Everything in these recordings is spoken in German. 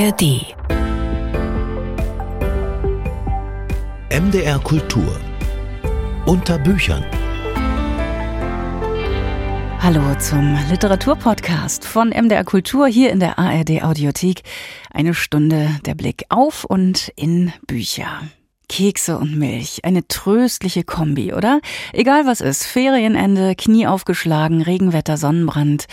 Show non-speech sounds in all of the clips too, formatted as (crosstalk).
ARD. MDR Kultur. Unter Büchern. Hallo zum Literaturpodcast von MDR Kultur hier in der ARD Audiothek. Eine Stunde der Blick auf und in Bücher. Kekse und Milch. Eine tröstliche Kombi, oder? Egal was ist. Ferienende, Knie aufgeschlagen, Regenwetter, Sonnenbrand.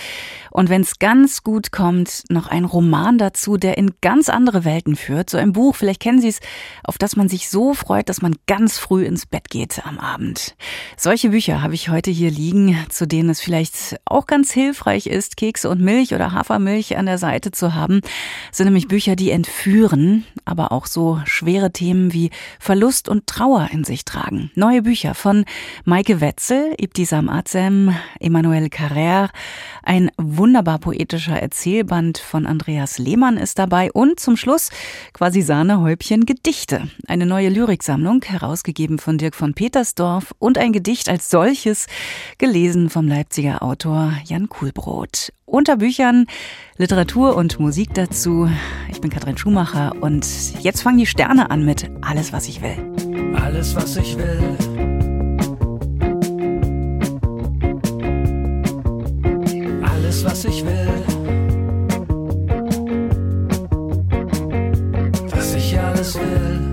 Und wenn es ganz gut kommt, noch ein Roman dazu, der in ganz andere Welten führt. So ein Buch, vielleicht kennen Sie es, auf das man sich so freut, dass man ganz früh ins Bett geht am Abend. Solche Bücher habe ich heute hier liegen, zu denen es vielleicht auch ganz hilfreich ist, Kekse und Milch oder Hafermilch an der Seite zu haben. Das sind nämlich Bücher, die entführen, aber auch so schwere Themen wie Verlust und Trauer in sich tragen. Neue Bücher von Maike Wetzel, Ibtisam Azem, Emmanuel Carrère, ein wunderbar poetischer Erzählband von Andreas Lehmann ist dabei und zum Schluss quasi Sahnehäubchen Gedichte. Eine neue Lyriksammlung, herausgegeben von Dirk von Petersdorf und ein Gedicht als solches, gelesen vom Leipziger Autor Jan Kuhlbrot. Unter Büchern, Literatur und Musik dazu. Ich bin Katrin Schumacher und jetzt fangen die Sterne an mit Alles, was ich will. Alles, was ich will was ich will. Was ich alles will.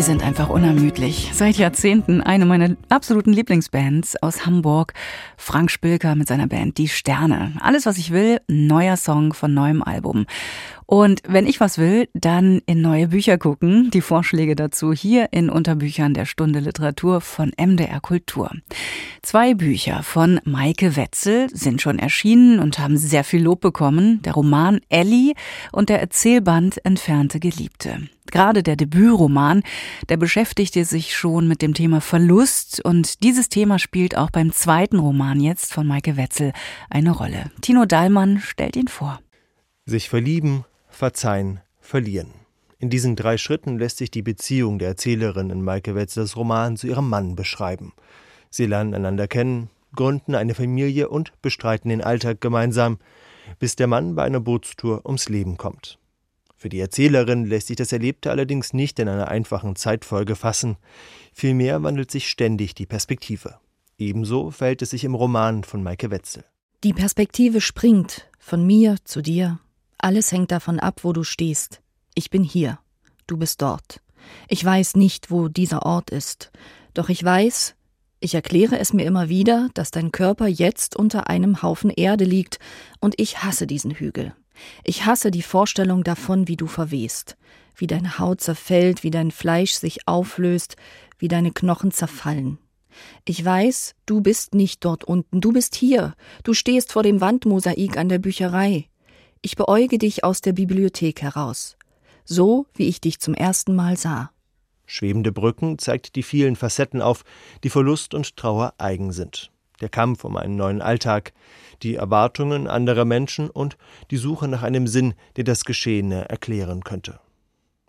Sie sind einfach unermüdlich. Seit Jahrzehnten eine meiner absoluten Lieblingsbands aus Hamburg. Frank Spilker mit seiner Band Die Sterne. Alles, was ich will, neuer Song von neuem Album. Und wenn ich was will, dann in neue Bücher gucken. Die Vorschläge dazu hier in Unterbüchern der Stunde Literatur von MDR Kultur. Zwei Bücher von Maike Wetzel sind schon erschienen und haben sehr viel Lob bekommen. Der Roman Ellie und der Erzählband Entfernte Geliebte. Gerade der Debütroman, der beschäftigte sich schon mit dem Thema Verlust und dieses Thema spielt auch beim zweiten Roman jetzt von Maike Wetzel eine Rolle. Tino Dahlmann stellt ihn vor. Sich verlieben, verzeihen, verlieren. In diesen drei Schritten lässt sich die Beziehung der Erzählerin in Maike Wetzlers Roman zu ihrem Mann beschreiben. Sie lernen einander kennen, gründen eine Familie und bestreiten den Alltag gemeinsam, bis der Mann bei einer Bootstour ums Leben kommt. Für die Erzählerin lässt sich das Erlebte allerdings nicht in einer einfachen Zeitfolge fassen, vielmehr wandelt sich ständig die Perspektive. Ebenso verhält es sich im Roman von Maike Wetzel. Die Perspektive springt von mir zu dir. Alles hängt davon ab, wo du stehst. Ich bin hier, du bist dort. Ich weiß nicht, wo dieser Ort ist, doch ich weiß, ich erkläre es mir immer wieder, dass dein Körper jetzt unter einem Haufen Erde liegt, und ich hasse diesen Hügel. Ich hasse die Vorstellung davon, wie du verwehst, wie deine Haut zerfällt, wie dein Fleisch sich auflöst, wie deine Knochen zerfallen. Ich weiß, du bist nicht dort unten, du bist hier, du stehst vor dem Wandmosaik an der Bücherei. Ich beäuge dich aus der Bibliothek heraus, so wie ich dich zum ersten Mal sah. Schwebende Brücken zeigt die vielen Facetten auf, die Verlust und Trauer eigen sind. Der Kampf um einen neuen Alltag, die Erwartungen anderer Menschen und die Suche nach einem Sinn, der das Geschehene erklären könnte.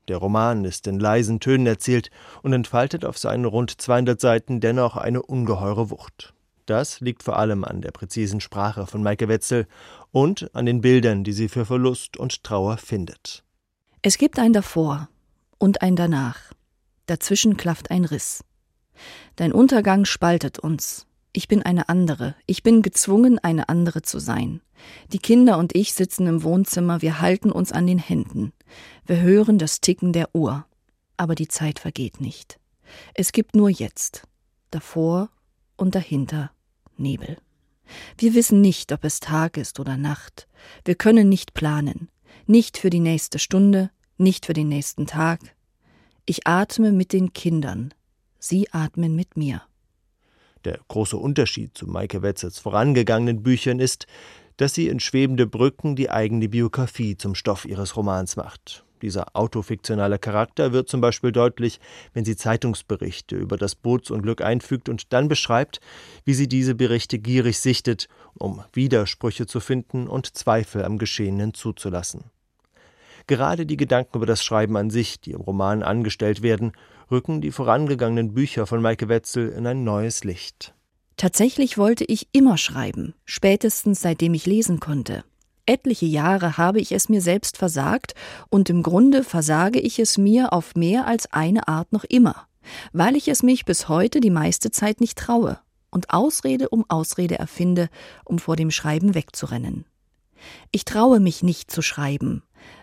Der Roman ist in leisen Tönen erzählt und entfaltet auf seinen rund 200 Seiten dennoch eine ungeheure Wucht. Das liegt vor allem an der präzisen Sprache von Maike Wetzel und an den Bildern, die sie für Verlust und Trauer findet. Es gibt ein davor und ein danach. Dazwischen klafft ein Riss. Dein Untergang spaltet uns, ich bin eine andere. Ich bin gezwungen, eine andere zu sein. Die Kinder und ich sitzen im Wohnzimmer, wir halten uns an den Händen. Wir hören das Ticken der Uhr. Aber die Zeit vergeht nicht. Es gibt nur jetzt. Davor und dahinter Nebel. Wir wissen nicht, ob es Tag ist oder Nacht. Wir können nicht planen. Nicht für die nächste Stunde, nicht für den nächsten Tag. Ich atme mit den Kindern. Sie atmen mit mir. Der große Unterschied zu Maike Wetzels vorangegangenen Büchern ist, dass sie in Schwebende Brücken die eigene Biografie zum Stoff ihres Romans macht. Dieser autofiktionale Charakter wird zum Beispiel deutlich, wenn sie Zeitungsberichte über das Bootsunglück einfügt und dann beschreibt, wie sie diese Berichte gierig sichtet, um Widersprüche zu finden und Zweifel am Geschehenen zuzulassen. Gerade die Gedanken über das Schreiben an sich, die im Roman angestellt werden, rücken die vorangegangenen Bücher von Maike Wetzel in ein neues Licht. Tatsächlich wollte ich immer schreiben, spätestens seitdem ich lesen konnte. Etliche Jahre habe ich es mir selbst versagt, und im Grunde versage ich es mir auf mehr als eine Art noch immer, weil ich es mich bis heute die meiste Zeit nicht traue und Ausrede um Ausrede erfinde, um vor dem Schreiben wegzurennen. Ich traue mich nicht zu schreiben,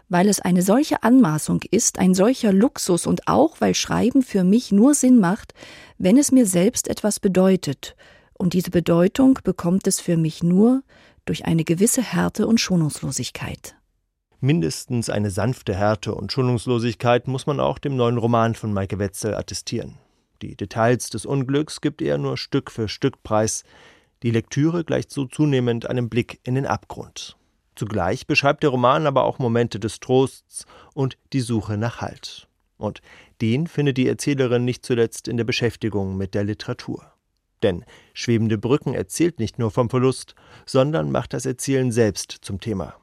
weil es eine solche Anmaßung ist, ein solcher Luxus und auch weil Schreiben für mich nur Sinn macht, wenn es mir selbst etwas bedeutet, und diese Bedeutung bekommt es für mich nur durch eine gewisse Härte und Schonungslosigkeit. Mindestens eine sanfte Härte und Schonungslosigkeit muss man auch dem neuen Roman von Maike Wetzel attestieren. Die Details des Unglücks gibt er nur Stück für Stück preis, die Lektüre gleicht so zunehmend einem Blick in den Abgrund. Zugleich beschreibt der Roman aber auch Momente des Trosts und die Suche nach Halt. Und den findet die Erzählerin nicht zuletzt in der Beschäftigung mit der Literatur. Denn Schwebende Brücken erzählt nicht nur vom Verlust, sondern macht das Erzählen selbst zum Thema.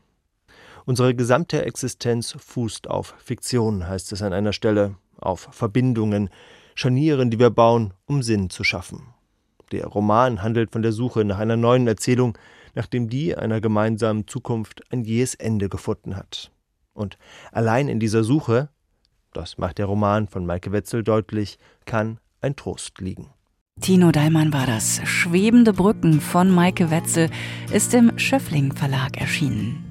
Unsere gesamte Existenz fußt auf Fiktion, heißt es an einer Stelle, auf Verbindungen, Scharnieren, die wir bauen, um Sinn zu schaffen. Der Roman handelt von der Suche nach einer neuen Erzählung, nachdem die einer gemeinsamen Zukunft ein jähes Ende gefunden hat. Und allein in dieser Suche, das macht der Roman von Maike Wetzel deutlich, kann ein Trost liegen. Tino Dallmann war das. Schwebende Brücken von Maike Wetzel ist im Schöffling Verlag erschienen.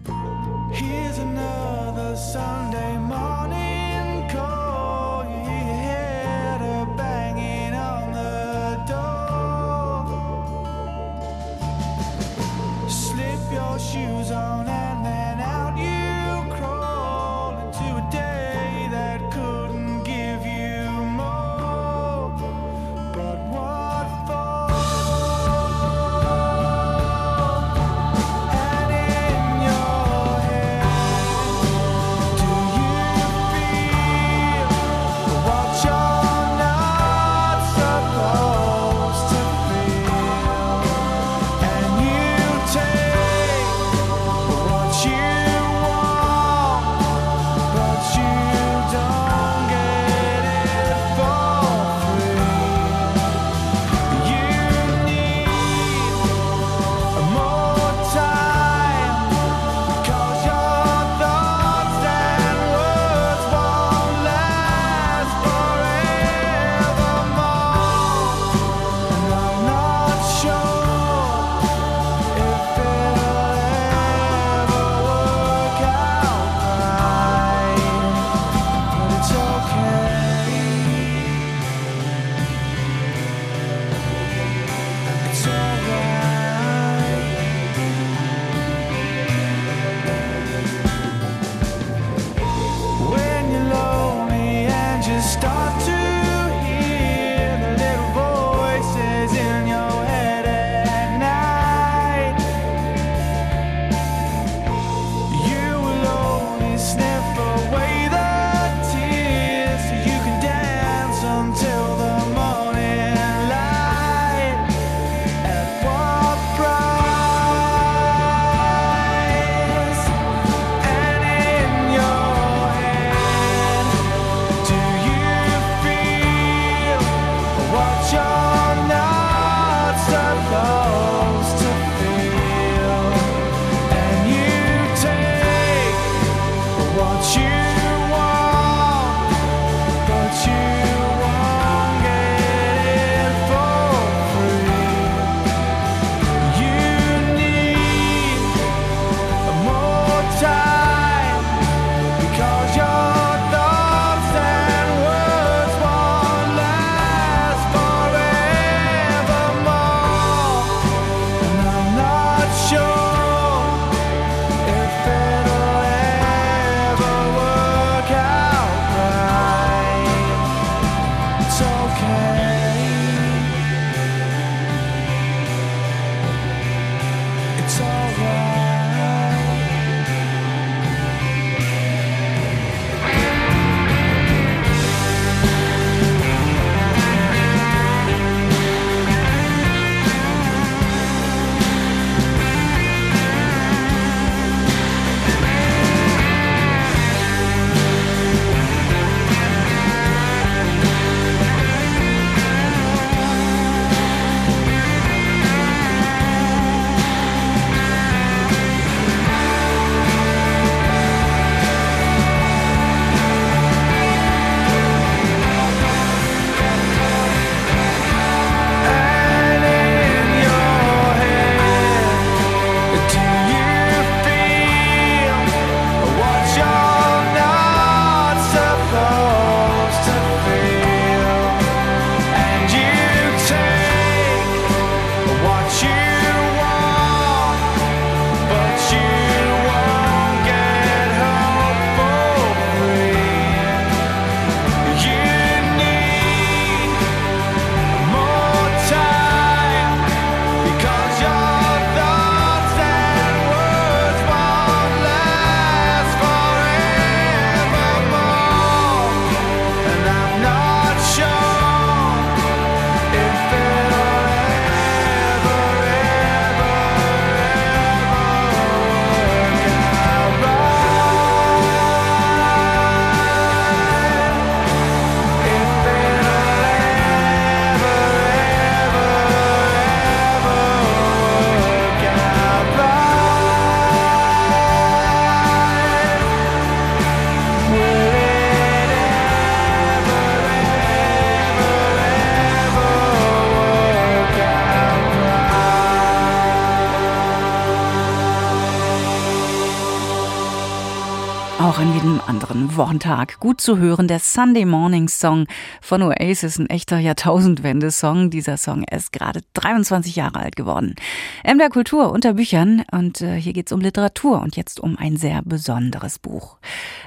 Am Wochentag gut zu hören. Der Sunday Morning Song von Oasis, ein echter Jahrtausendwende-Song. Dieser Song ist gerade 23 Jahre alt geworden. MDR Kultur unter Büchern und äh, hier geht's um Literatur und jetzt um ein sehr besonderes Buch.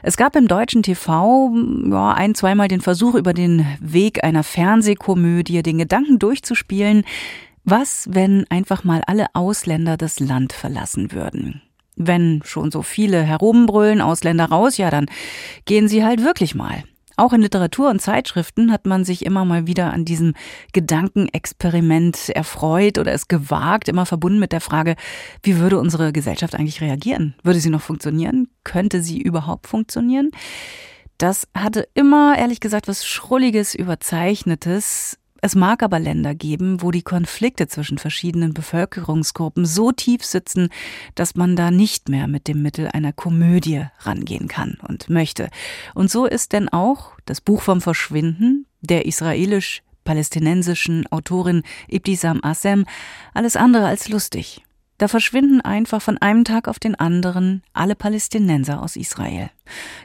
Es gab im deutschen TV ja, ein, zweimal den Versuch, über den Weg einer Fernsehkomödie den Gedanken durchzuspielen, was, wenn einfach mal alle Ausländer das Land verlassen würden? Wenn schon so viele herumbrüllen, Ausländer raus, ja, dann gehen sie halt wirklich mal. Auch in Literatur und Zeitschriften hat man sich immer mal wieder an diesem Gedankenexperiment erfreut oder es gewagt, immer verbunden mit der Frage, wie würde unsere Gesellschaft eigentlich reagieren? Würde sie noch funktionieren? Könnte sie überhaupt funktionieren? Das hatte immer, ehrlich gesagt, was Schrulliges, Überzeichnetes. Es mag aber Länder geben, wo die Konflikte zwischen verschiedenen Bevölkerungsgruppen so tief sitzen, dass man da nicht mehr mit dem Mittel einer Komödie rangehen kann und möchte. Und so ist denn auch das Buch vom Verschwinden der israelisch-palästinensischen Autorin Ibtisam Assem alles andere als lustig. Da verschwinden einfach von einem Tag auf den anderen alle Palästinenser aus Israel.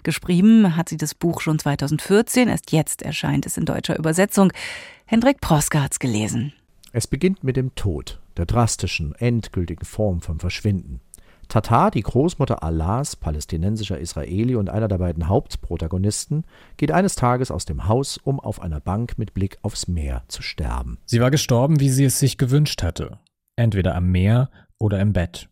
Geschrieben hat sie das Buch schon 2014, erst jetzt erscheint es in deutscher Übersetzung. Hendrik Proske hat's gelesen. Es beginnt mit dem Tod, der drastischen, endgültigen Form vom Verschwinden. Tata, die Großmutter Allahs, palästinensischer Israeli und einer der beiden Hauptprotagonisten, geht eines Tages aus dem Haus, um auf einer Bank mit Blick aufs Meer zu sterben. Sie war gestorben, wie sie es sich gewünscht hatte. Entweder am Meer oder im Bett.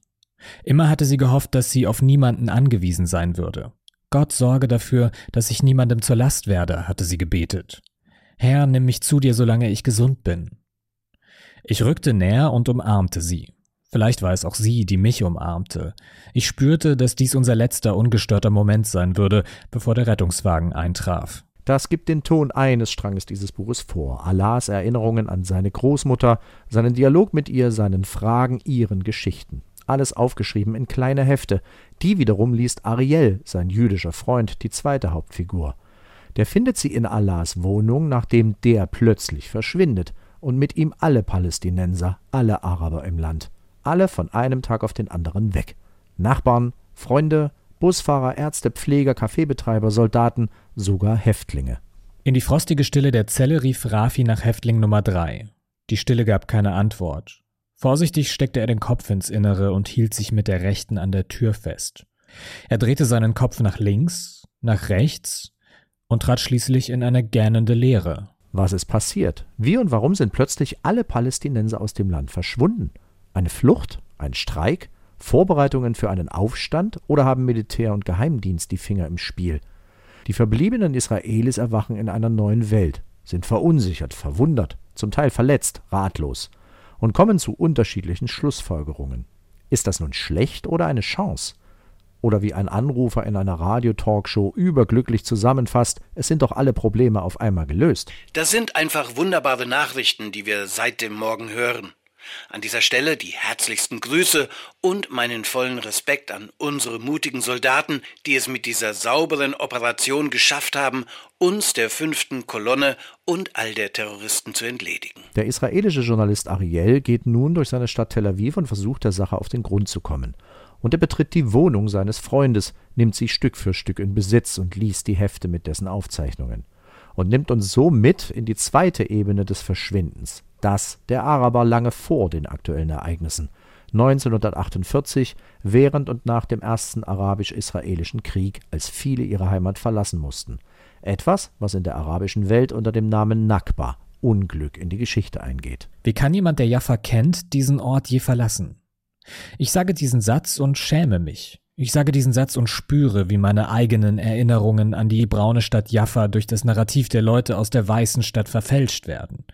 Immer hatte sie gehofft, dass sie auf niemanden angewiesen sein würde. Gott sorge dafür, dass ich niemandem zur Last werde, hatte sie gebetet. Herr, nimm mich zu dir, solange ich gesund bin. Ich rückte näher und umarmte sie. Vielleicht war es auch sie, die mich umarmte. Ich spürte, dass dies unser letzter ungestörter Moment sein würde, bevor der Rettungswagen eintraf. Das gibt den Ton eines Stranges dieses Buches vor. Allahs Erinnerungen an seine Großmutter, seinen Dialog mit ihr, seinen Fragen, ihren Geschichten. Alles aufgeschrieben in kleine Hefte. Die wiederum liest Ariel, sein jüdischer Freund, die zweite Hauptfigur. Der findet sie in Allahs Wohnung, nachdem der plötzlich verschwindet. Und mit ihm alle Palästinenser, alle Araber im Land. Alle von einem Tag auf den anderen weg. Nachbarn, Freunde, Busfahrer, Ärzte, Pfleger, Kaffeebetreiber, Soldaten, sogar Häftlinge. In die frostige Stille der Zelle rief Rafi nach Häftling Nummer drei. Die Stille gab keine Antwort. Vorsichtig steckte er den Kopf ins Innere und hielt sich mit der rechten an der Tür fest. Er drehte seinen Kopf nach links, nach rechts und trat schließlich in eine gähnende Leere. Was ist passiert? Wie und warum sind plötzlich alle Palästinenser aus dem Land verschwunden? Eine Flucht? Ein Streik? Vorbereitungen für einen Aufstand oder haben Militär und Geheimdienst die Finger im Spiel? Die verbliebenen Israelis erwachen in einer neuen Welt, sind verunsichert, verwundert, zum Teil verletzt, ratlos und kommen zu unterschiedlichen Schlussfolgerungen. Ist das nun schlecht oder eine Chance? Oder wie ein Anrufer in einer Radiotalkshow überglücklich zusammenfasst, es sind doch alle Probleme auf einmal gelöst. Das sind einfach wunderbare Nachrichten, die wir seit dem Morgen hören. An dieser Stelle die herzlichsten Grüße und meinen vollen Respekt an unsere mutigen Soldaten, die es mit dieser sauberen Operation geschafft haben, uns der fünften Kolonne und all der Terroristen zu entledigen. Der israelische Journalist Ariel geht nun durch seine Stadt Tel Aviv und versucht der Sache auf den Grund zu kommen. Und er betritt die Wohnung seines Freundes, nimmt sie Stück für Stück in Besitz und liest die Hefte mit dessen Aufzeichnungen. Und nimmt uns so mit in die zweite Ebene des Verschwindens das der Araber lange vor den aktuellen Ereignissen 1948, während und nach dem ersten arabisch-israelischen Krieg, als viele ihre Heimat verlassen mussten. Etwas, was in der arabischen Welt unter dem Namen Nakba, Unglück, in die Geschichte eingeht. Wie kann jemand, der Jaffa kennt, diesen Ort je verlassen? Ich sage diesen Satz und schäme mich. Ich sage diesen Satz und spüre, wie meine eigenen Erinnerungen an die braune Stadt Jaffa durch das Narrativ der Leute aus der weißen Stadt verfälscht werden.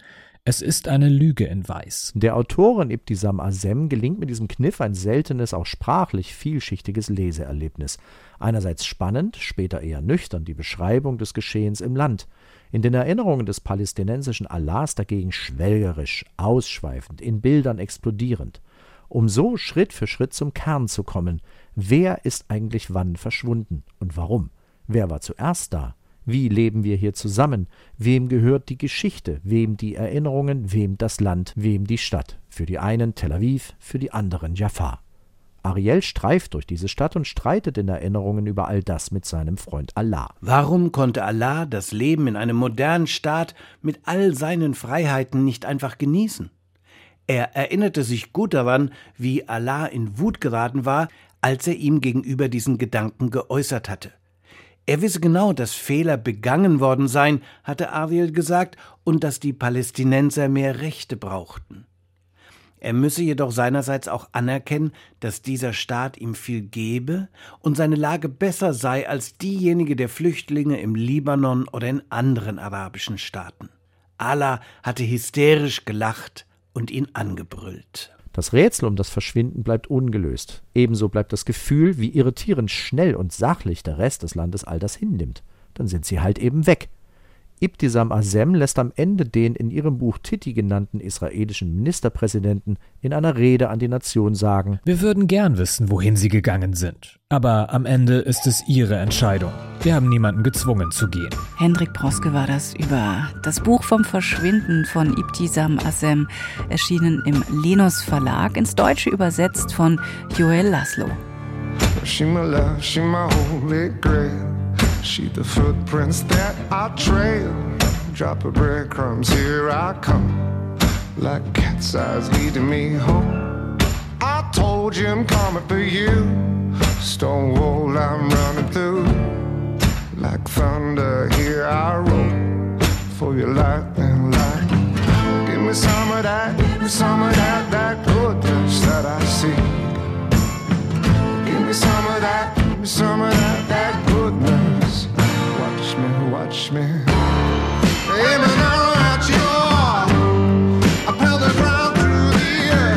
Es ist eine Lüge in Weiß. Der Autorin Ibtisam Azem gelingt mit diesem Kniff ein seltenes, auch sprachlich vielschichtiges Leseerlebnis. Einerseits spannend, später eher nüchtern die Beschreibung des Geschehens im Land. In den Erinnerungen des palästinensischen Allahs dagegen schwelgerisch, ausschweifend, in Bildern explodierend. Um so Schritt für Schritt zum Kern zu kommen. Wer ist eigentlich wann verschwunden und warum? Wer war zuerst da? Wie leben wir hier zusammen? Wem gehört die Geschichte? Wem die Erinnerungen? Wem das Land? Wem die Stadt? Für die einen Tel Aviv, für die anderen Jaffa. Ariel streift durch diese Stadt und streitet in Erinnerungen über all das mit seinem Freund Allah. Warum konnte Allah das Leben in einem modernen Staat mit all seinen Freiheiten nicht einfach genießen? Er erinnerte sich gut daran, wie Allah in Wut geraten war, als er ihm gegenüber diesen Gedanken geäußert hatte. Er wisse genau, dass Fehler begangen worden seien, hatte Ariel gesagt, und dass die Palästinenser mehr Rechte brauchten. Er müsse jedoch seinerseits auch anerkennen, dass dieser Staat ihm viel gebe und seine Lage besser sei als diejenige der Flüchtlinge im Libanon oder in anderen arabischen Staaten. Allah hatte hysterisch gelacht und ihn angebrüllt. Das Rätsel um das Verschwinden bleibt ungelöst. Ebenso bleibt das Gefühl, wie irritierend schnell und sachlich der Rest des Landes all das hinnimmt. Dann sind sie halt eben weg. Ibtisam Azem lässt am Ende den in ihrem Buch Titi genannten israelischen Ministerpräsidenten in einer Rede an die Nation sagen: Wir würden gern wissen, wohin sie gegangen sind. Aber am Ende ist es ihre Entscheidung. Wir haben niemanden gezwungen zu gehen. Hendrik Proske war das über das Buch vom Verschwinden von Ibtisam Azem, erschienen im Lenos Verlag, ins Deutsche übersetzt von Joel Laszlo. She my holy grail. She the footprints that I trail. Drop of breadcrumbs, here I come. Like cat's eyes leading me home. I told you I'm coming for you. Stone wall I'm running through. Like thunder, here I roll. For your lightning light. Give me some of that, give me some of that, that goodness that I see. Give me some of that, give me some of that, that goodness. Watch me, me. Aiming out at. I pound the ground through the air.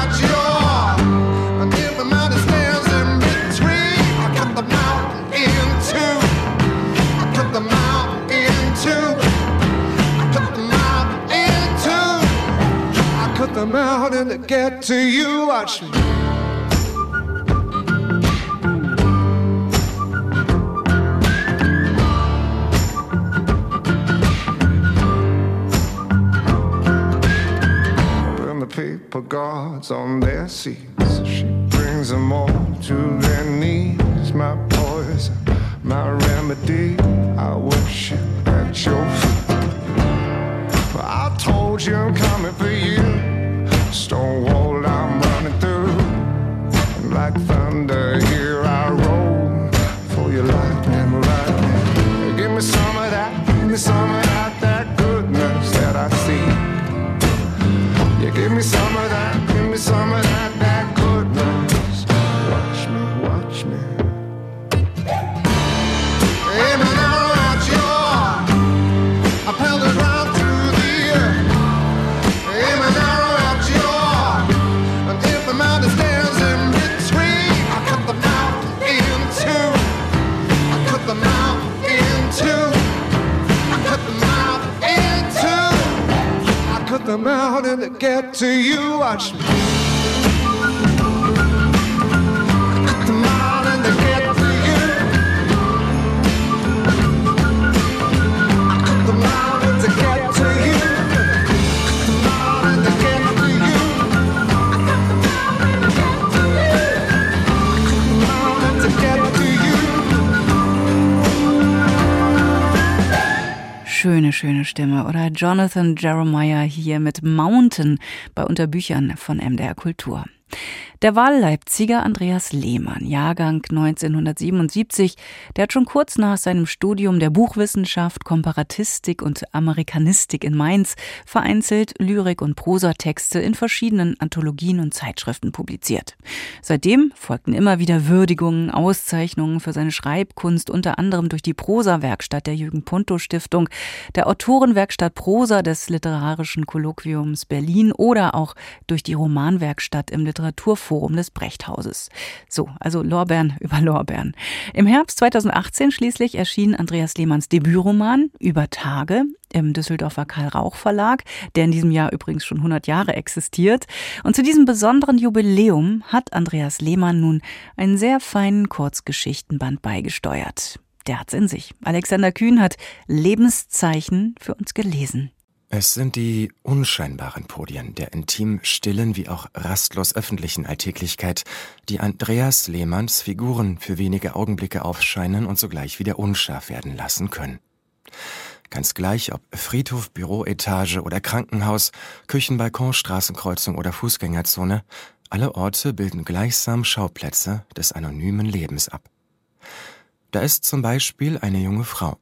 At you. And if the mountain stands in between, I cut the mountain in two. Cut the mountain in two. I cut the mountain in two. I cut get to you. Watch me. Guards on their seats. She brings them all to their knees. My poison, my remedy. I worship at your feet. I told you I'm coming for you. Mountain to get to you. Watch me. Schöne, schöne Stimme. Oder Jonathan Jeremiah hier mit Mountain bei Unterbüchern von MDR Kultur. Der Wahlleipziger Andreas Lehmann, Jahrgang 1977, der hat schon kurz nach seinem Studium der Buchwissenschaft, Komparatistik und Amerikanistik in Mainz vereinzelt Lyrik- und Prosatexte in verschiedenen Anthologien und Zeitschriften publiziert. Seitdem folgten immer wieder Würdigungen, Auszeichnungen für seine Schreibkunst, unter anderem durch die Prosa-Werkstatt der Jürgen-Punto-Stiftung, der Autorenwerkstatt Prosa des Literarischen Kolloquiums Berlin oder auch durch die Romanwerkstatt im Literaturforum des Brechthauses. So, also Lorbeeren (laughs) über Lorbeeren. Im Herbst 2018 schließlich erschien Andreas Lehmanns Debütroman Über Tage im Düsseldorfer Karl Rauch Verlag, der in diesem Jahr übrigens schon 100 Jahre existiert. Und zu diesem besonderen Jubiläum hat Andreas Lehmann nun einen sehr feinen Kurzgeschichtenband beigesteuert. Der hat's in sich. Alexander Kühn hat Lebenszeichen für uns gelesen. Es sind die unscheinbaren Podien der intim stillen wie auch rastlos öffentlichen Alltäglichkeit, die Andreas Lehmanns Figuren für wenige Augenblicke aufscheinen und sogleich wieder unscharf werden lassen können. Ganz gleich ob Friedhof, Büroetage oder Krankenhaus, Küchenbalkon, Straßenkreuzung oder Fußgängerzone, alle Orte bilden gleichsam Schauplätze des anonymen Lebens ab. Da ist zum Beispiel eine junge Frau,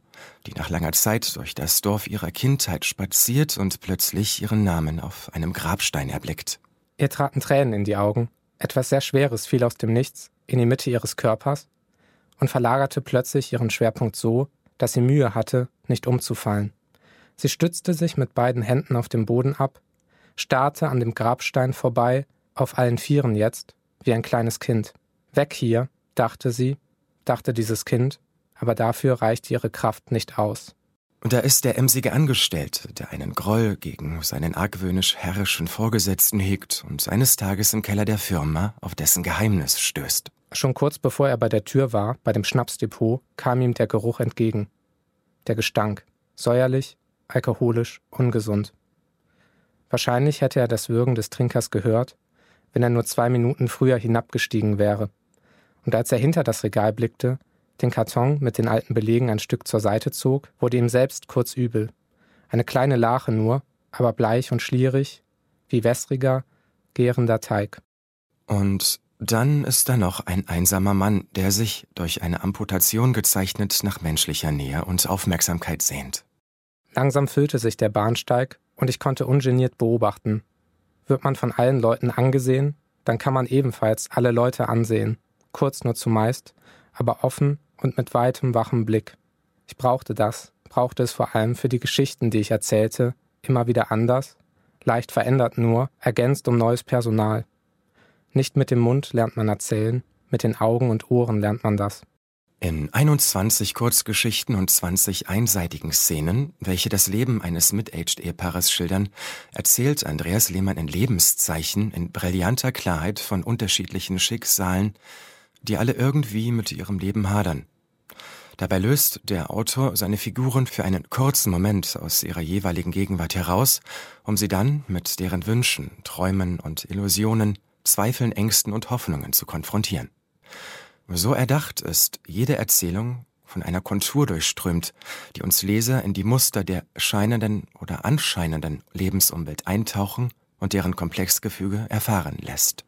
die nach langer Zeit durch das Dorf ihrer Kindheit spaziert und plötzlich ihren Namen auf einem Grabstein erblickt. Ihr traten Tränen in die Augen. Etwas sehr Schweres fiel aus dem Nichts in die Mitte ihres Körpers und verlagerte plötzlich ihren Schwerpunkt so, dass sie Mühe hatte, nicht umzufallen. Sie stützte sich mit beiden Händen auf dem Boden ab, starrte an dem Grabstein vorbei, auf allen Vieren jetzt, wie ein kleines Kind. Weg hier, dachte sie, dachte dieses Kind, aber dafür reichte ihre Kraft nicht aus. Und da ist der emsige Angestellte, der einen Groll gegen seinen argwöhnisch herrischen Vorgesetzten hegt und eines Tages im Keller der Firma auf dessen Geheimnis stößt. Schon kurz bevor er bei der Tür war, bei dem Schnapsdepot, kam ihm der Geruch entgegen. Der Gestank. Säuerlich, alkoholisch, ungesund. Wahrscheinlich hätte er das Würgen des Trinkers gehört, wenn er nur zwei Minuten früher hinabgestiegen wäre. Und als er hinter das Regal blickte, den Karton mit den alten Belegen ein Stück zur Seite zog, wurde ihm selbst kurz übel. Eine kleine Lache nur, aber bleich und schlierig, wie wässriger, gärender Teig. Und dann ist da noch ein einsamer Mann, der sich, durch eine Amputation gezeichnet, nach menschlicher Nähe und Aufmerksamkeit sehnt. Langsam füllte sich der Bahnsteig und ich konnte ungeniert beobachten. Wird man von allen Leuten angesehen, dann kann man ebenfalls alle Leute ansehen, kurz nur zumeist, aber offen und mit weitem wachem Blick. Ich brauchte das, brauchte es vor allem für die Geschichten, die ich erzählte, immer wieder anders, leicht verändert nur, ergänzt um neues Personal. Nicht mit dem Mund lernt man erzählen, mit den Augen und Ohren lernt man das. In 21 Kurzgeschichten und 20 einseitigen Szenen, welche das Leben eines Mid-Aged-Ehepaares schildern, erzählt Andreas Lehmann in Lebenszeichen in brillanter Klarheit von unterschiedlichen Schicksalen, die alle irgendwie mit ihrem Leben hadern. Dabei löst der Autor seine Figuren für einen kurzen Moment aus ihrer jeweiligen Gegenwart heraus, um sie dann mit deren Wünschen, Träumen und Illusionen, Zweifeln, Ängsten und Hoffnungen zu konfrontieren. So erdacht ist jede Erzählung von einer Kontur durchströmt, die uns Leser in die Muster der scheinenden oder anscheinenden Lebensumwelt eintauchen und deren Komplexgefüge erfahren lässt.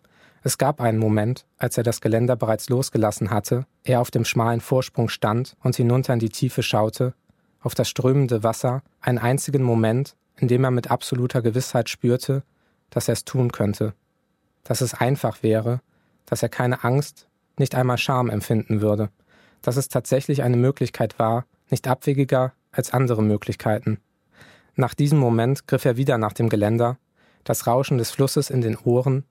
Es gab einen Moment, als er das Geländer bereits losgelassen hatte, er auf dem schmalen Vorsprung stand und hinunter in die Tiefe schaute, auf das strömende Wasser, einen einzigen Moment, in dem er mit absoluter Gewissheit spürte, dass er es tun könnte, dass es einfach wäre, dass er keine Angst, nicht einmal Scham empfinden würde, dass es tatsächlich eine Möglichkeit war, nicht abwegiger als andere Möglichkeiten. Nach diesem Moment griff er wieder nach dem Geländer, das Rauschen des Flusses in den Ohren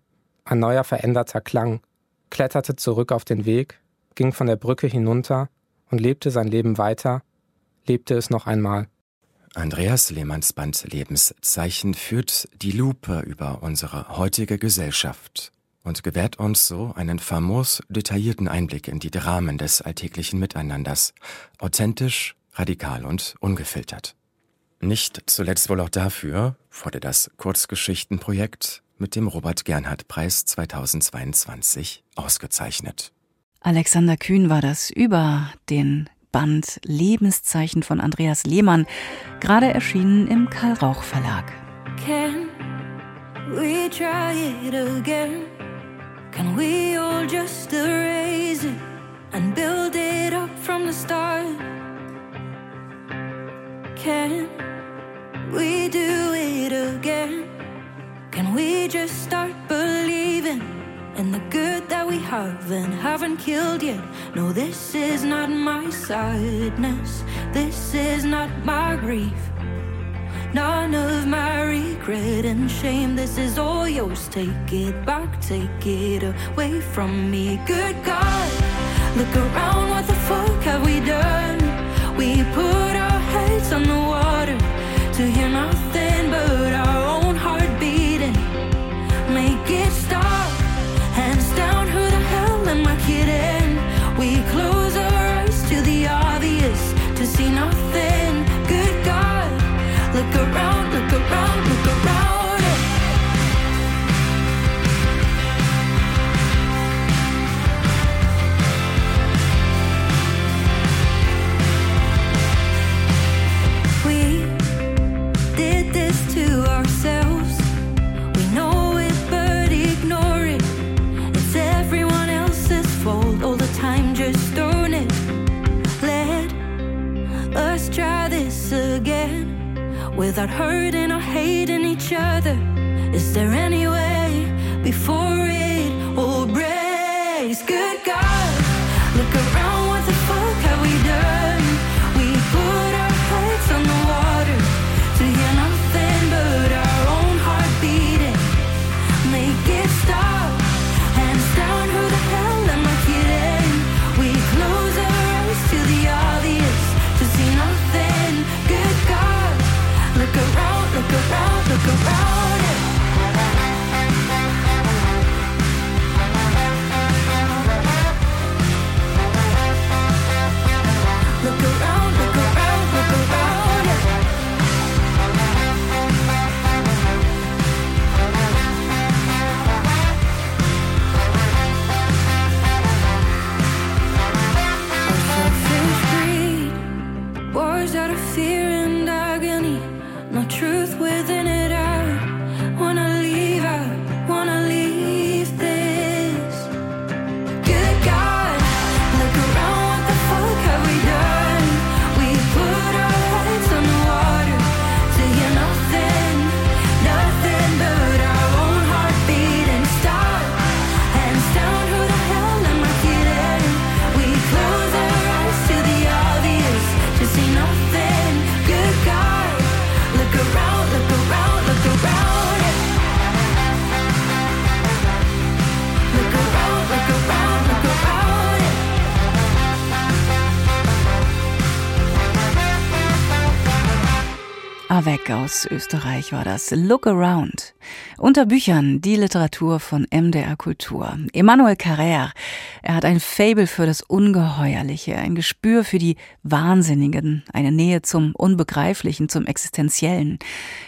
ein neuer veränderter Klang, kletterte zurück auf den Weg, ging von der Brücke hinunter und lebte sein Leben weiter, lebte es noch einmal. Andreas Lehmanns Band Lebenszeichen führt die Lupe über unsere heutige Gesellschaft und gewährt uns so einen famos detaillierten Einblick in die Dramen des alltäglichen Miteinanders, authentisch, radikal und ungefiltert. Nicht zuletzt wohl auch dafür wurde das Kurzgeschichtenprojekt mit dem Robert Gernhardt Preis 2022 ausgezeichnet. Alexander Kühn war das über den Band Lebenszeichen von Andreas Lehmann, gerade erschienen im Karl Rauch Verlag. Can we try it again? Can we all just erase it and build it up from the start? Can we do it again? Can we just start believing in the good that we have and haven't killed yet? No, this is not my sadness. This is not my grief. None of my regret and shame. This is all yours. Take it back, take it away from me. Good God, look around. What the fuck have we done? We put our heads on the water without hurting or hating each other. Is there any way aus Österreich war das Look Around. Unter Büchern die Literatur von MDR Kultur. Emmanuel Carrère, er hat ein Fable für das Ungeheuerliche, ein Gespür für die Wahnsinnigen, eine Nähe zum Unbegreiflichen, zum Existenziellen.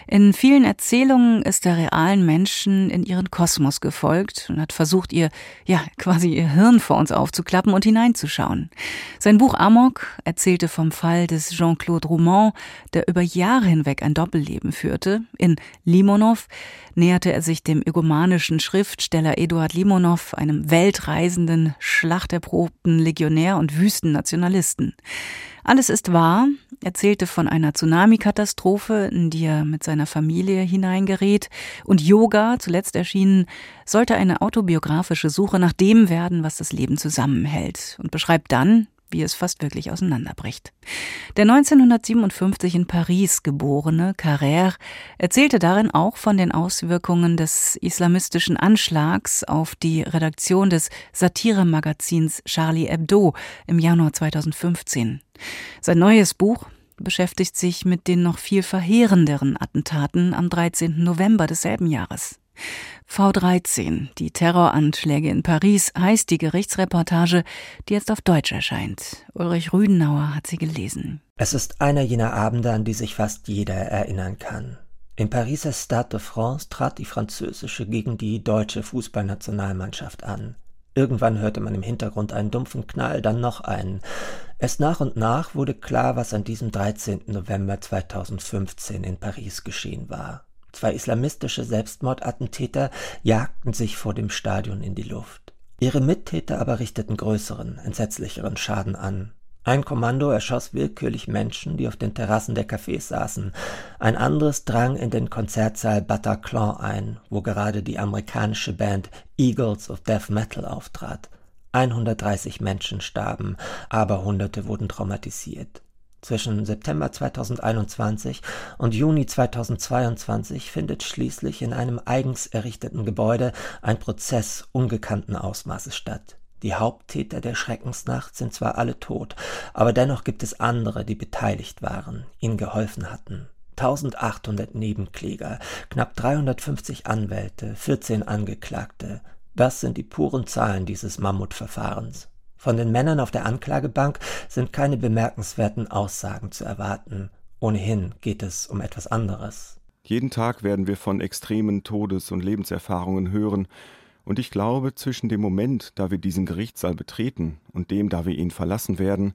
In vielen Erzählungen ist er realen Menschen in ihren Kosmos gefolgt und hat versucht, ihr, ja, quasi ihr Hirn vor uns aufzuklappen und hineinzuschauen. Sein Buch Amok erzählte vom Fall des Jean-Claude Roumont, der über Jahre hinweg ein Doppelleben führte. In Limonov näherte er sich dem egomanischen Schriftsteller Eduard Limonov, einem weltreisenden, schlachterprobten Legionär und Wüstennationalisten. Alles ist wahr, erzählte von einer Tsunami-Katastrophe, in die er mit seiner Familie hineingerät, und Yoga, zuletzt erschienen, sollte eine autobiografische Suche nach dem werden, was das Leben zusammenhält, und beschreibt dann, wie es fast wirklich auseinanderbricht. Der 1957 in Paris geborene Carrère erzählte darin auch von den Auswirkungen des islamistischen Anschlags auf die Redaktion des Satiremagazins Charlie Hebdo im Januar 2015. Sein neues Buch beschäftigt sich mit den noch viel verheerenderen Attentaten am 13. November desselben Jahres. V13, die Terroranschläge in Paris, heißt die Gerichtsreportage, die jetzt auf Deutsch erscheint. Ulrich Rüdenauer hat sie gelesen. Es ist einer jener Abende, an die sich fast jeder erinnern kann. Im Pariser Stade de France trat die französische gegen die deutsche Fußballnationalmannschaft an. Irgendwann hörte man im Hintergrund einen dumpfen Knall, dann noch einen. Erst nach und nach wurde klar, was an diesem 13. November 2015 in Paris geschehen war. Zwei islamistische Selbstmordattentäter jagten sich vor dem Stadion in die Luft. Ihre Mittäter aber richteten größeren, entsetzlicheren Schaden an. Ein Kommando erschoss willkürlich Menschen, die auf den Terrassen der Cafés saßen. Ein anderes drang in den Konzertsaal Bataclan ein, wo gerade die amerikanische Band Eagles of Death Metal auftrat. 130 Menschen starben, aber Hunderte wurden traumatisiert. Zwischen September 2021 und Juni 2022 findet schließlich in einem eigens errichteten Gebäude ein Prozess ungekannten Ausmaßes statt. Die Haupttäter der Schreckensnacht sind zwar alle tot, aber dennoch gibt es andere, die beteiligt waren, ihnen geholfen hatten. 1800 Nebenkläger, knapp 350 Anwälte, 14 Angeklagte. Das sind die puren Zahlen dieses Mammutverfahrens. Von den Männern auf der Anklagebank sind keine bemerkenswerten Aussagen zu erwarten. Ohnehin geht es um etwas anderes. Jeden Tag werden wir von extremen Todes- und Lebenserfahrungen hören, und ich glaube, zwischen dem Moment, da wir diesen Gerichtssaal betreten, und dem, da wir ihn verlassen werden,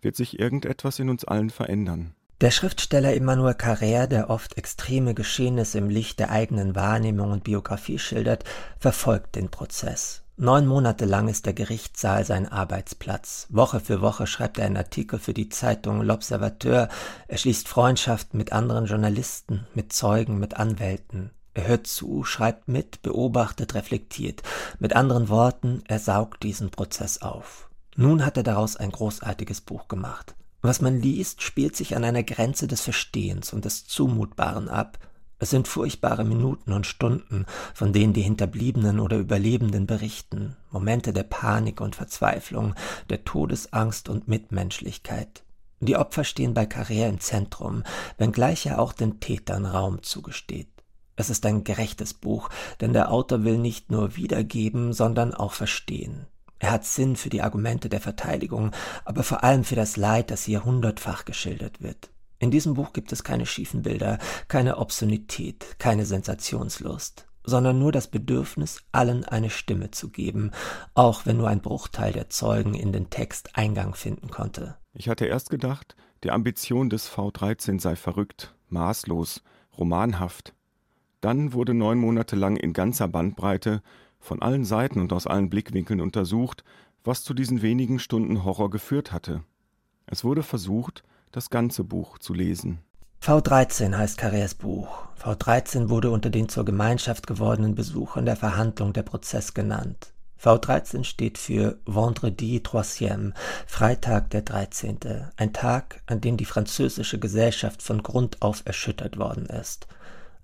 wird sich irgendetwas in uns allen verändern. Der Schriftsteller Emmanuel Carrère, der oft extreme Geschehnisse im Licht der eigenen Wahrnehmung und Biografie schildert, verfolgt den Prozess. Neun Monate lang ist der Gerichtssaal sein Arbeitsplatz. Woche für Woche schreibt er einen Artikel für die Zeitung L'Observateur. Er schließt Freundschaften mit anderen Journalisten, mit Zeugen, mit Anwälten. Er hört zu, schreibt mit, beobachtet, reflektiert. Mit anderen Worten, er saugt diesen Prozess auf. Nun hat er daraus ein großartiges Buch gemacht. Was man liest, spielt sich an einer Grenze des Verstehens und des Zumutbaren ab. Es sind furchtbare Minuten und Stunden, von denen die Hinterbliebenen oder Überlebenden berichten, Momente der Panik und Verzweiflung, der Todesangst und Mitmenschlichkeit. Die Opfer stehen bei Carrère im Zentrum, wenngleich er auch den Tätern Raum zugesteht. Es ist ein gerechtes Buch, denn der Autor will nicht nur wiedergeben, sondern auch verstehen. Er hat Sinn für die Argumente der Verteidigung, aber vor allem für das Leid, das hier hundertfach geschildert wird. In diesem Buch gibt es keine schiefen Bilder, keine Obszönität, keine Sensationslust, sondern nur das Bedürfnis, allen eine Stimme zu geben, auch wenn nur ein Bruchteil der Zeugen in den Text Eingang finden konnte. Ich hatte erst gedacht, die Ambition des V13 sei verrückt, maßlos, romanhaft. Dann wurde neun Monate lang in ganzer Bandbreite, von allen Seiten und aus allen Blickwinkeln untersucht, was zu diesen wenigen Stunden Horror geführt hatte. Es wurde versucht, das ganze Buch zu lesen. V13 heißt Carrers Buch. V13 wurde unter den zur Gemeinschaft gewordenen Besuchern der Verhandlung der Prozess genannt. V13 steht für Vendredi Troisième, Freitag der 13., ein Tag, an dem die französische Gesellschaft von Grund auf erschüttert worden ist.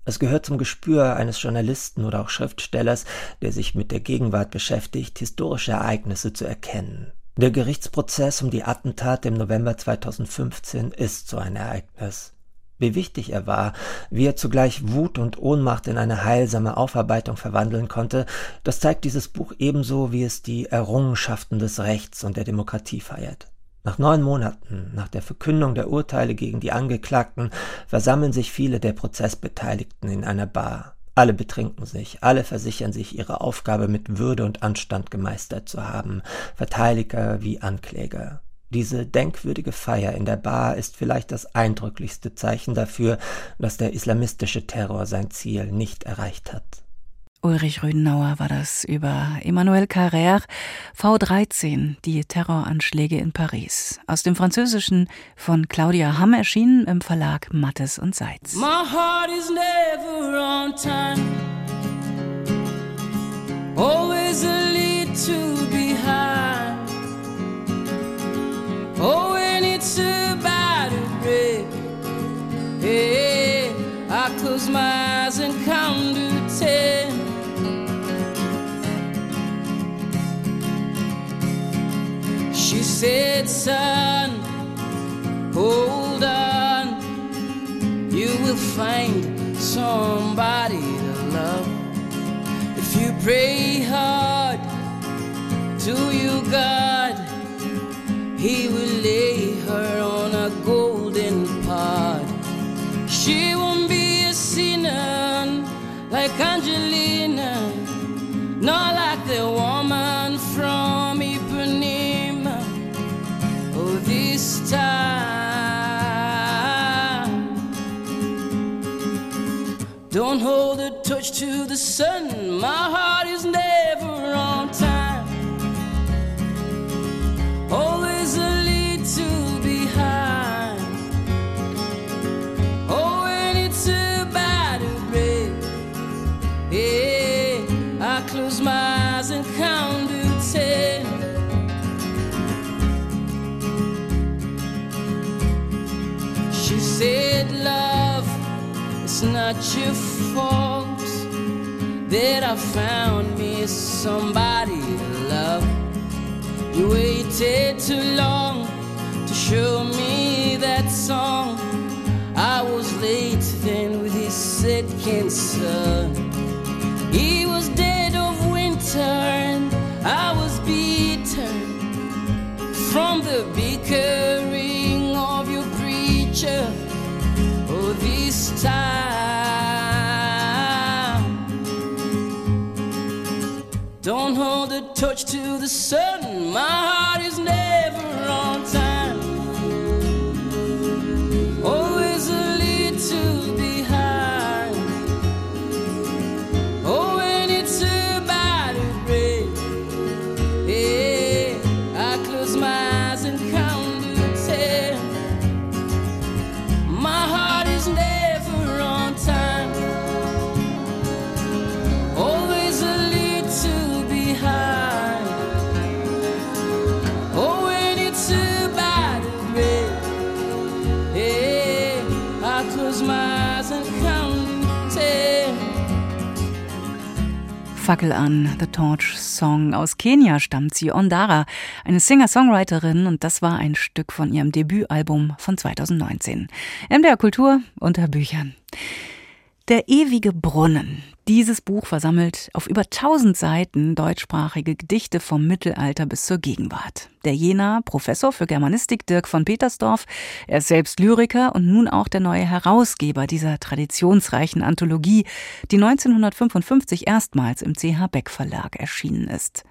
Es gehört zum Gespür eines Journalisten oder auch Schriftstellers, der sich mit der Gegenwart beschäftigt, historische Ereignisse zu erkennen. Der Gerichtsprozess um die Attentate im November 2015 ist so ein Ereignis. Wie wichtig er war, wie er zugleich Wut und Ohnmacht in eine heilsame Aufarbeitung verwandeln konnte, das zeigt dieses Buch ebenso, wie es die Errungenschaften des Rechts und der Demokratie feiert. Nach neun Monaten, nach der Verkündung der Urteile gegen die Angeklagten, versammeln sich viele der Prozessbeteiligten in einer Bar. Alle betrinken sich, alle versichern sich, ihre Aufgabe mit Würde und Anstand gemeistert zu haben, Verteidiger wie Ankläger. Diese denkwürdige Feier in der Bar ist vielleicht das eindrücklichste Zeichen dafür, dass der islamistische Terror sein Ziel nicht erreicht hat. Ulrich Rüdenauer war das über Emmanuel Carrère, V13, die Terroranschläge in Paris. Aus dem Französischen von Claudia Hamm erschienen im Verlag Mattes und Seitz. My heart is never on time. Always a lead to behind. Oh, when it's about to break. Hey, said, son, hold on. You will find somebody to love. If you pray hard to your God, He will lay her on a golden pod. She won't be a sinner like Angelina, to the sun. My heart is never on time. Always a to behind. Oh, when it's about to break. Yeah, I close my eyes and count to ten. She said, Love, it's not your fault that I found me somebody to love. You waited too long to show me that song. I was late then with his second son. He was dead of winter and I was bitter from the bickering of your preacher. Oh, this time. Don't hold a torch to the sun. My heart is never on time. Fackel an. The Torch Song. Aus Kenia stammt sie, Ondara, eine Singer-Songwriterin und das war ein Stück von ihrem Debütalbum von 2019. MDR Kultur unter Büchern. Der ewige Brunnen. Dieses Buch versammelt auf über 1000 Seiten deutschsprachige Gedichte vom Mittelalter bis zur Gegenwart. Der Jena Professor für Germanistik Dirk von Petersdorf, er ist selbst Lyriker und nun auch der neue Herausgeber dieser traditionsreichen Anthologie, die 1955 erstmals im CH Beck Verlag erschienen ist.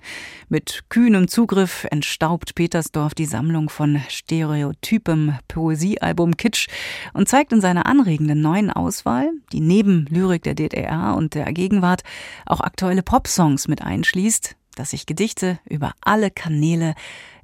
Mit kühnem Zugriff entstaubt Petersdorf die Sammlung von stereotypem Poesiealbum Kitsch und zeigt in seiner anregenden neuen Auswahl, die neben Lyrik der DDR und der Gegenwart auch aktuelle Popsongs mit einschließt, dass sich Gedichte über alle Kanäle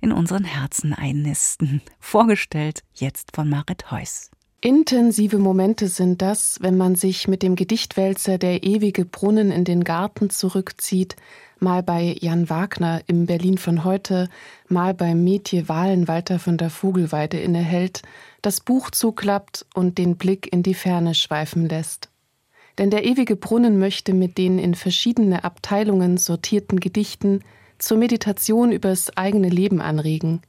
in unseren Herzen einnisten. (laughs) Vorgestellt jetzt von Marit Heuss. Intensive Momente sind das, wenn man sich mit dem Gedichtwälzer Der ewige Brunnen in den Garten zurückzieht, mal bei Jan Wagner im Berlin von heute, mal beim Metier Wahlenwalter von der Vogelweide innehält, das Buch zuklappt und den Blick in die Ferne schweifen lässt. Denn der ewige Brunnen möchte mit den in verschiedene Abteilungen sortierten Gedichten zur Meditation übers eigene Leben anregen,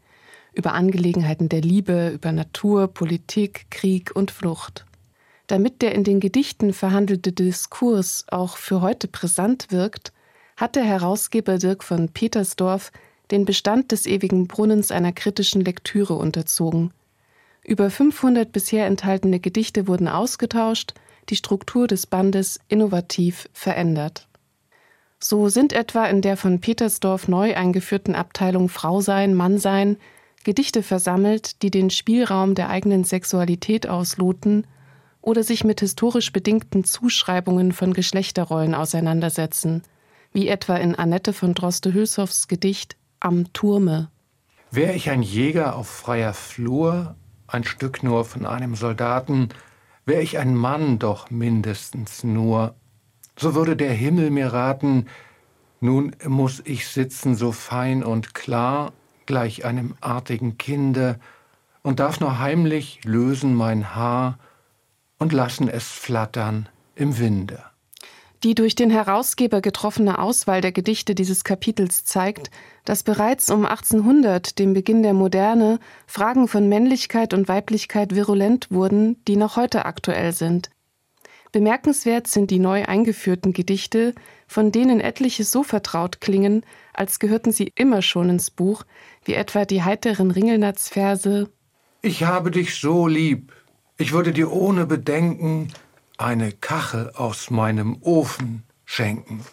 über Angelegenheiten der Liebe, über Natur, Politik, Krieg und Flucht. Damit der in den Gedichten verhandelte Diskurs auch für heute brisant wirkt, hat der Herausgeber Dirk von Petersdorf den Bestand des ewigen Brunnens einer kritischen Lektüre unterzogen. Über 500 bisher enthaltene Gedichte wurden ausgetauscht, die Struktur des Bandes innovativ verändert. So sind etwa in der von Petersdorf neu eingeführten Abteilung Frau sein, Mann sein Gedichte versammelt, die den Spielraum der eigenen Sexualität ausloten oder sich mit historisch bedingten Zuschreibungen von Geschlechterrollen auseinandersetzen, wie etwa in Annette von Droste-Hülshoffs Gedicht Am Turme. Wär ich ein Jäger auf freier Flur, ein Stück nur von einem Soldaten, wär ich ein Mann doch mindestens nur, so würde der Himmel mir raten, nun muss ich sitzen so fein und klar, gleich einem artigen Kinde, und darf nur heimlich lösen mein Haar und lassen es flattern im Winde. Die durch den Herausgeber getroffene Auswahl der Gedichte dieses Kapitels zeigt, dass bereits um 1800, dem Beginn der Moderne, Fragen von Männlichkeit und Weiblichkeit virulent wurden, die noch heute aktuell sind. Bemerkenswert sind die neu eingeführten Gedichte, von denen etliche so vertraut klingen, als gehörten sie immer schon ins Buch, wie etwa die heiteren Ringelnatz-Verse Ich habe dich so lieb, ich würde dir ohne Bedenken eine Kachel aus meinem Ofen schenken.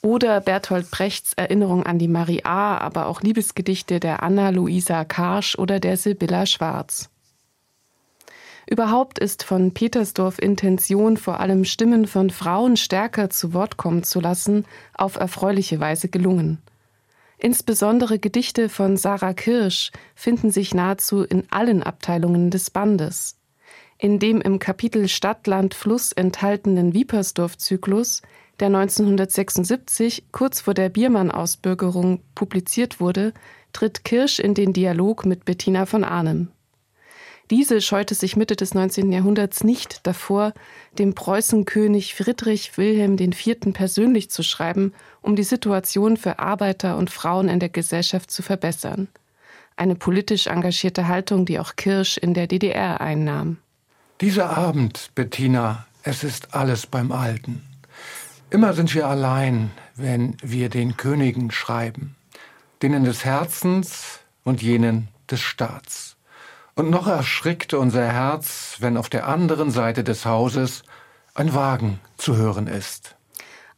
Oder Bertolt Brechts Erinnerung an die Marie A., aber auch Liebesgedichte der Anna Luisa Karsch oder der Sibylla Schwarz. Überhaupt ist von Petersdorf Intention, vor allem Stimmen von Frauen stärker zu Wort kommen zu lassen, auf erfreuliche Weise gelungen. Insbesondere Gedichte von Sarah Kirsch finden sich nahezu in allen Abteilungen des Bandes. In dem im Kapitel Stadt, Land, Fluss enthaltenen Wiepersdorf-Zyklus, der 1976 kurz vor der Biermann-Ausbürgerung publiziert wurde, tritt Kirsch in den Dialog mit Bettina von Arnim. Diese scheute sich Mitte des 19. Jahrhunderts nicht davor, dem Preußenkönig Friedrich Wilhelm IV. persönlich zu schreiben, um die Situation für Arbeiter und Frauen in der Gesellschaft zu verbessern. Eine politisch engagierte Haltung, die auch Kirsch in der DDR einnahm. Dieser Abend, Bettina, es ist alles beim Alten. Immer sind wir allein, wenn wir den Königen schreiben, denen des Herzens und jenen des Staats. Und noch erschrickte unser Herz, wenn auf der anderen Seite des Hauses ein Wagen zu hören ist.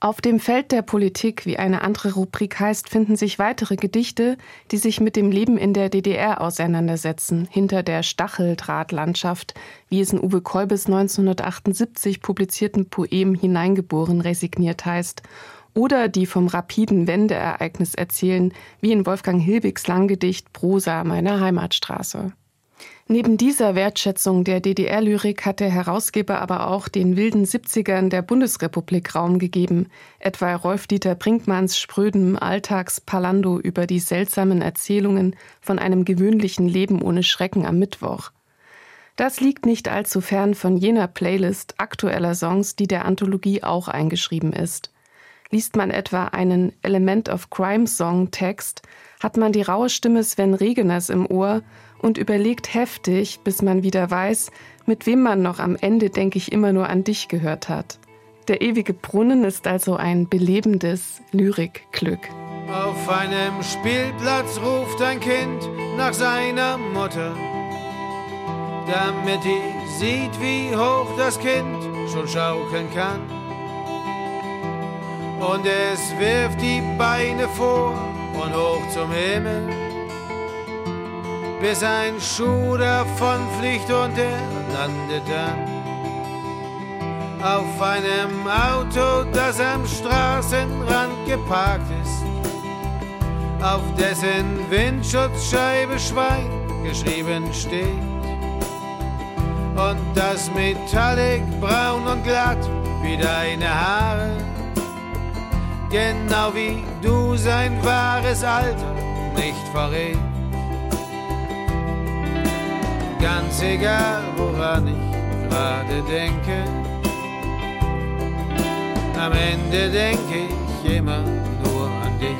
Auf dem Feld der Politik, wie eine andere Rubrik heißt, finden sich weitere Gedichte, die sich mit dem Leben in der DDR auseinandersetzen, hinter der Stacheldrahtlandschaft, wie es in Uwe Kolbes 1978 publizierten Poem Hineingeboren resigniert heißt, oder die vom rapiden Wendeereignis erzählen, wie in Wolfgang Hilbigs Langgedicht Prosa meiner Heimatstraße. Neben dieser Wertschätzung der DDR-Lyrik hat der Herausgeber aber auch den wilden 70ern der Bundesrepublik Raum gegeben, etwa Rolf-Dieter Brinkmanns sprödem Alltagspalando über die seltsamen Erzählungen von einem gewöhnlichen Leben ohne Schrecken am Mittwoch. Das liegt nicht allzu fern von jener Playlist aktueller Songs, die der Anthologie auch eingeschrieben ist. Liest man etwa einen Element of Crime Song Text, hat man die raue Stimme Sven Regeners im Ohr und überlegt heftig, bis man wieder weiß, mit wem man noch am Ende, denke ich, immer nur an dich gehört hat. Der ewige Brunnen ist also ein belebendes Lyrikglück. Auf einem Spielplatz ruft ein Kind nach seiner Mutter, damit die sieht, wie hoch das Kind schon schaukeln kann. Und es wirft die Beine vor und hoch zum Himmel, bis ein Schuh davon fliegt und er landet dann auf einem Auto, das am Straßenrand geparkt ist, auf dessen Windschutzscheibe Schwein geschrieben steht. Und das Metallic braun und glatt wie deine Haare, genau wie du sein wahres Alter nicht verrät. Ganz egal, woran ich gerade denke, am Ende denke ich immer nur an dich.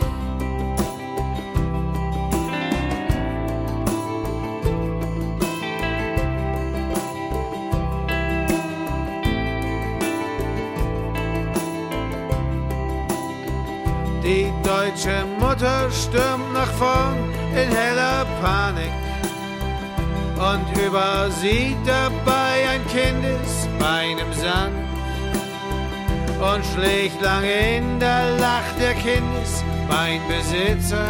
Die deutsche Mutter stürmt nach vorn in heller Panik und übersieht dabei ein Kindesbein im Sand und schlägt lange in der Lacht der Kindesbeinbesitzer.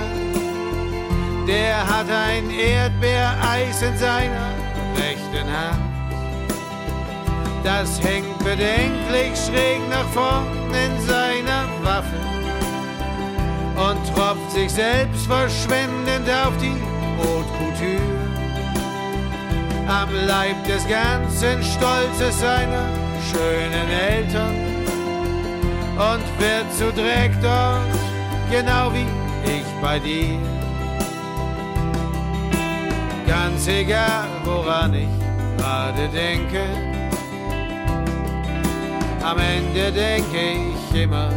Der hat ein Erdbeereis in seiner rechten Hand. Das hängt bedenklich schräg nach vorn in seiner Waffe und tropft sich selbst verschwendend auf die Haute Couture. Am Leib des ganzen Stolzes seiner schönen Eltern und wird zu Dreck dort, genau wie ich bei dir. Ganz egal, woran ich gerade denke, am Ende denke ich immer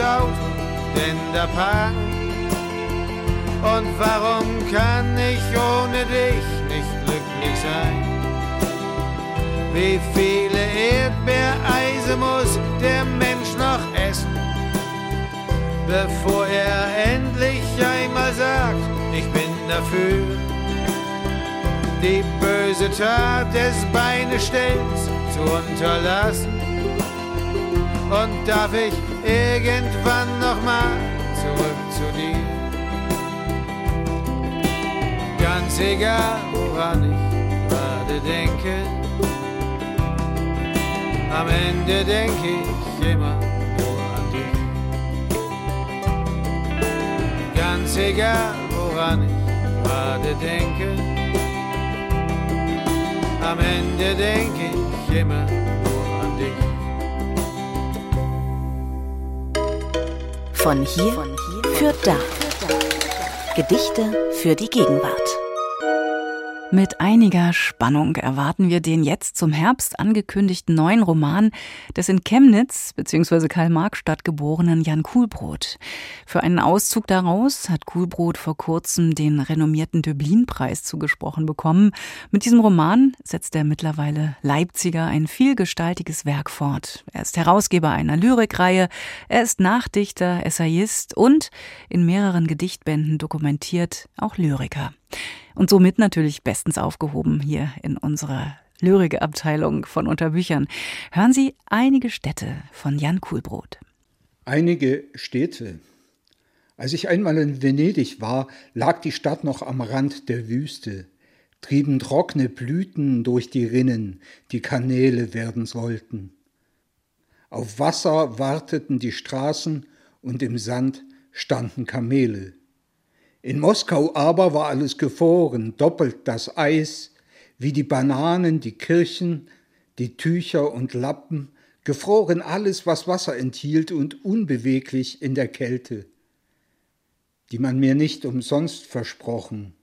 Auto denn da parken? Und warum kann ich ohne dich nicht glücklich sein? Wie viele Erdbeereise muss der Mensch noch essen? bevor er endlich einmal sagt, ich bin dafür. Die böse Tat des Beinestellens zu unterlassen. Und darf ich irgendwann nochmal zurück zu dir? Ganz egal, woran ich gerade denke, am Ende denke ich immer ganz egal, woran ich gerade denke. Am Ende denke ich immer Von hier, für da. Gedichte für die Gegenwart. Mit einiger Spannung erwarten wir den jetzt zum Herbst angekündigten neuen Roman des in Chemnitz bzw. Karl-Marx-Stadt geborenen Jan Kuhlbrot. Für einen Auszug daraus hat Kuhlbrot vor kurzem den renommierten Döblin-Preis zugesprochen bekommen. Mit diesem Roman setzt der mittlerweile Leipziger ein vielgestaltiges Werk fort. Er ist Herausgeber einer Lyrikreihe, er ist Nachdichter, Essayist und in mehreren Gedichtbänden dokumentiert auch Lyriker und somit natürlich bestens aufgehoben hier in unserer Lyrikabteilung von Unterbüchern. Hören Sie einige Städte von Jan Kuhlbrot. Einige Städte. Als ich einmal in Venedig war, lag die Stadt noch am Rand der Wüste, trieben trockene Blüten durch die Rinnen, die Kanäle werden sollten. Auf Wasser warteten die Straßen und im Sand standen Kamele. In Moskau aber war alles gefroren, doppelt das Eis, wie die Bananen, die Kirchen, die Tücher und Lappen, gefroren alles, was Wasser enthielt und unbeweglich in der Kälte, die man mir nicht umsonst versprochen.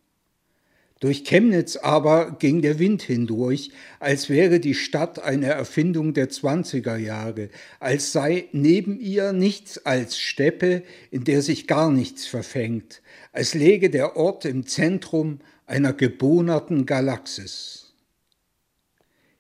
Durch Chemnitz aber ging der Wind hindurch, als wäre die Stadt eine Erfindung der zwanziger Jahre, als sei neben ihr nichts als Steppe, in der sich gar nichts verfängt, als läge der Ort im Zentrum einer gebohnerten Galaxis.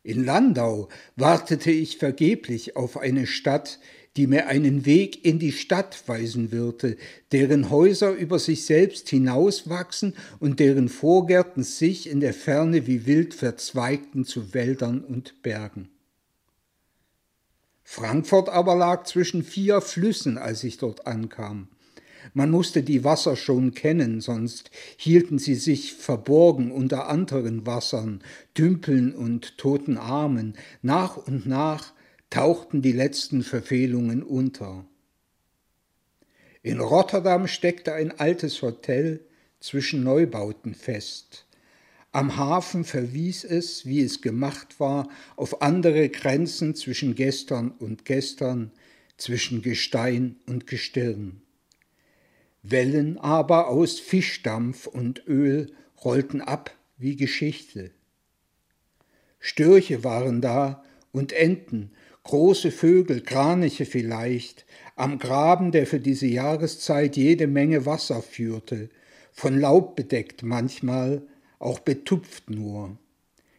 In Landau wartete ich vergeblich auf eine Stadt, die mir einen Weg in die Stadt weisen würde, deren Häuser über sich selbst hinauswachsen und deren Vorgärten sich in der Ferne wie wild verzweigten zu Wäldern und Bergen. Frankfurt aber lag zwischen vier Flüssen, als ich dort ankam. Man musste die Wasser schon kennen, sonst hielten sie sich verborgen unter anderen Wassern, Dümpeln und toten Armen. Nach und nach tauchten die letzten Verfehlungen unter. In Rotterdam steckte ein altes Hotel zwischen Neubauten fest. Am Hafen verwies es, wie es gemacht war, auf andere Grenzen zwischen gestern und gestern, zwischen Gestein und Gestirn. Wellen aber aus Fischdampf und Öl rollten ab wie Geschichte. Störche waren da und Enten, große Vögel, Kraniche vielleicht, am Graben, der für diese Jahreszeit jede Menge Wasser führte, von Laub bedeckt manchmal, auch betupft nur.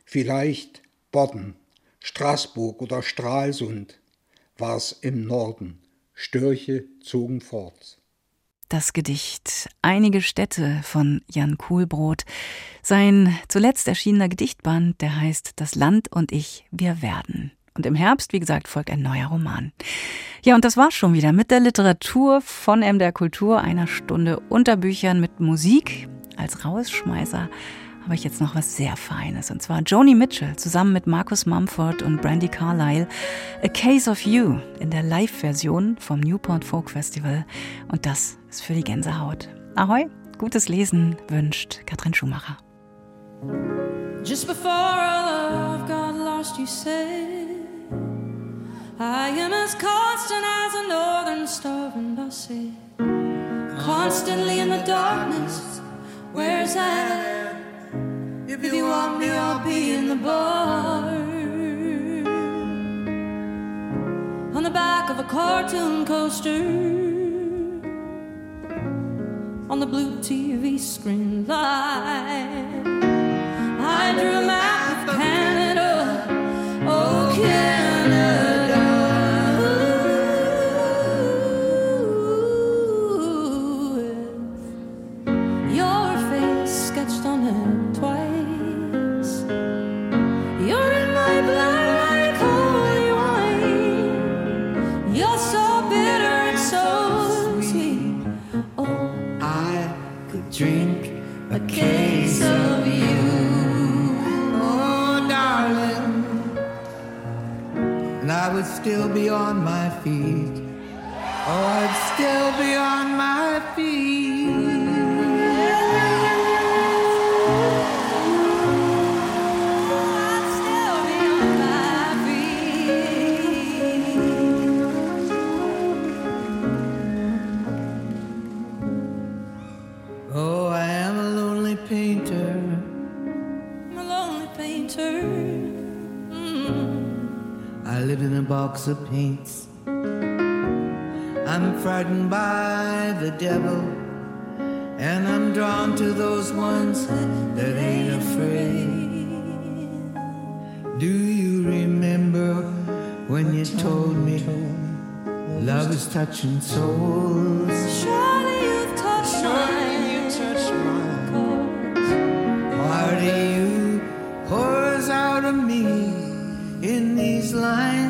Vielleicht Bodden, Straßburg oder Stralsund war's im Norden. Störche zogen fort. Das Gedicht Einige Städte von Jan Kuhlbrot. Sein zuletzt erschienener Gedichtband, der heißt Das Land und ich, wir werden. Und im Herbst, wie gesagt, folgt ein neuer Roman. Ja, und das war's schon wieder mit der Literatur von MDR Kultur, einer Stunde unter Büchern mit Musik als Rausschmeißer habe ich jetzt noch was sehr Feines. Und zwar Joni Mitchell zusammen mit Marcus Mumford und Brandy Carlyle. A Case of You in der Live-Version vom Newport Folk Festival. Und das ist für die Gänsehaut. Ahoi, gutes Lesen wünscht Katrin Schumacher. Just before our love got lost, you said, I am as constant as a northern star, and said, constantly in the darkness, where's that? If you want me, I'll be in the bar. On the back of a cartoon coaster. On the blue TV screen live. I drew a map could drink a case of you. Oh, darling. And I would still be on my feet. Oh, I'd still be on my feet. Box of paints. I'm frightened by the devil, and I'm drawn to those ones that ain't afraid. Do you remember when you told me love is touching souls? Surely you've touched mine. Part of you pours out of me in these lines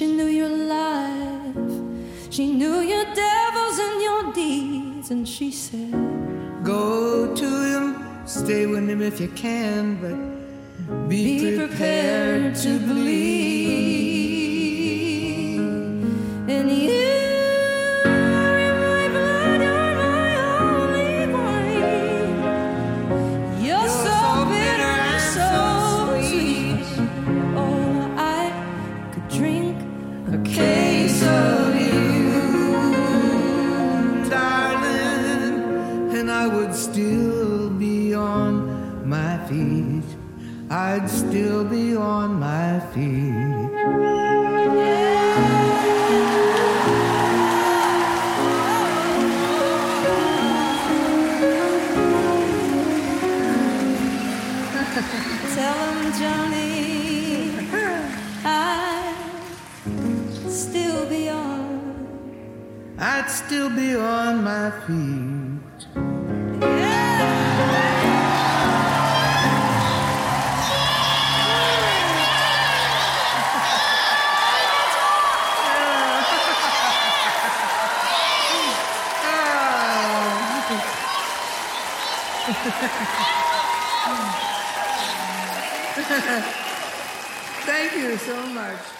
She knew your life. She knew your devils and your deeds. And she said, Go to him, stay with him if you can, but be, Be prepared to believe still be on my feet. (laughs) Thank you so much.